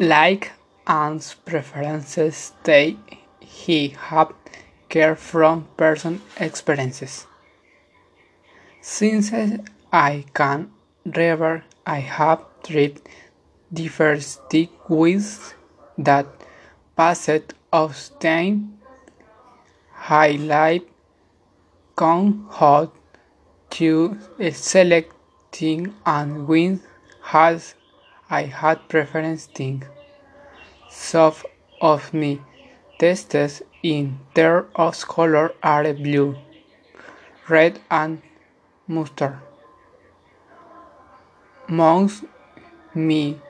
like and preferences they he have care from person experiences. Since I can remember, I have tried diversity with that passed of time highlight con how to selecting and when has I had preference thing. Some of me tests in terms of color are blue, red and mustard. Amongst me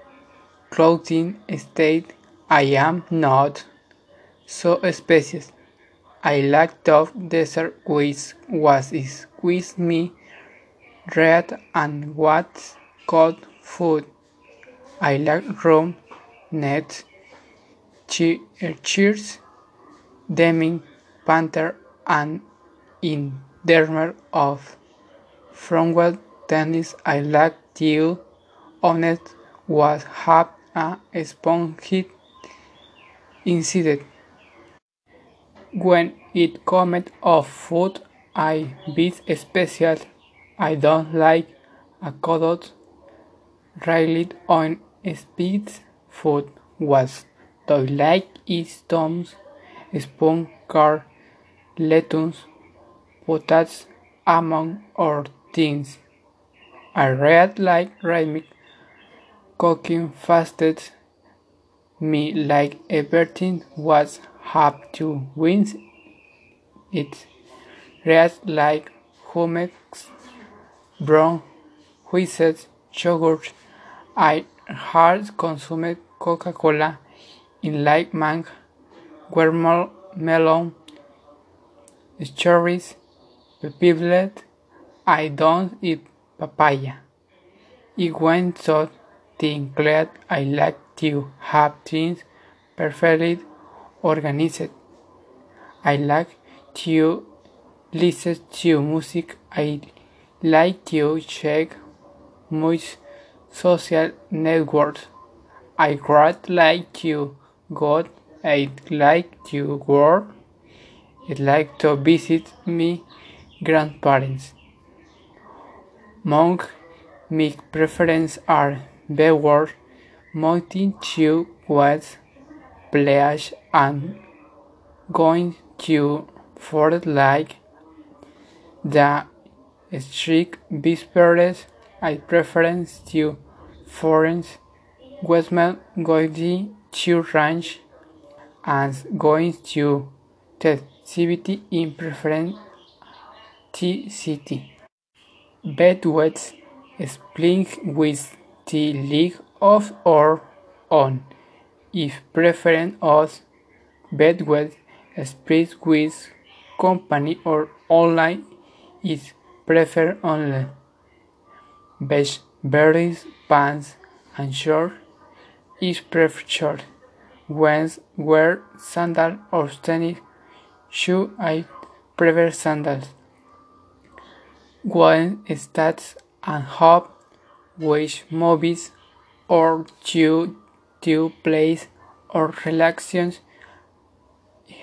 clothing state I am not so specious. I like tough desert which was with me red and what cold food. I like rum, net, cheers, Deming, Panther, and in terms of frontward tennis I like to honest was have a spongy inside. When it comes of food I be special. I don't like a codot rarely on speed food was do like is toms, spoon car, lettuce, potatoes among other things. I read like rhythmic cooking fasted me like everything was have to win it. Read like hummus, brown, whisked yogurt. I had consumed Coca-Cola in like mango, watermelon, cherries, piplet. I don't eat papaya. It went so thin glad I like to have things perfectly organized. I like to listen to music. I like to check much social networks. I would like to go. I'd like to work. I'd like to visit my grandparents. Among my preferences are Bewar, mountain to west plage and going to forest like the strict whispers I prefer to forest Westman going to ranch and going to city in preference the city. Bedwets split with the league of or on if preference of bedwet split with company or online is preferred only. Beige berries, pants and shorts is preferred. When wear sandals or tennis shoes, I prefer sandals. When stats and hope watch movies or to to plays or relaxations,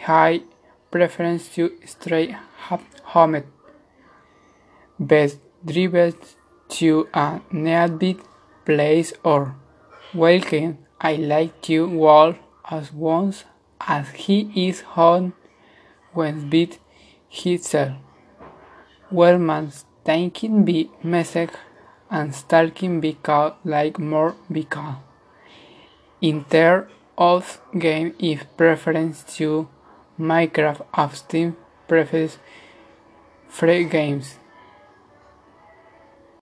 high preference to stay home. Best driven to a nearby place or weekend. I like to walk as once as he is home when beat himself. Wellman's thinking be message and stalking be called like more be called. In terms of game if preference to Minecraft of Steam prefers free games.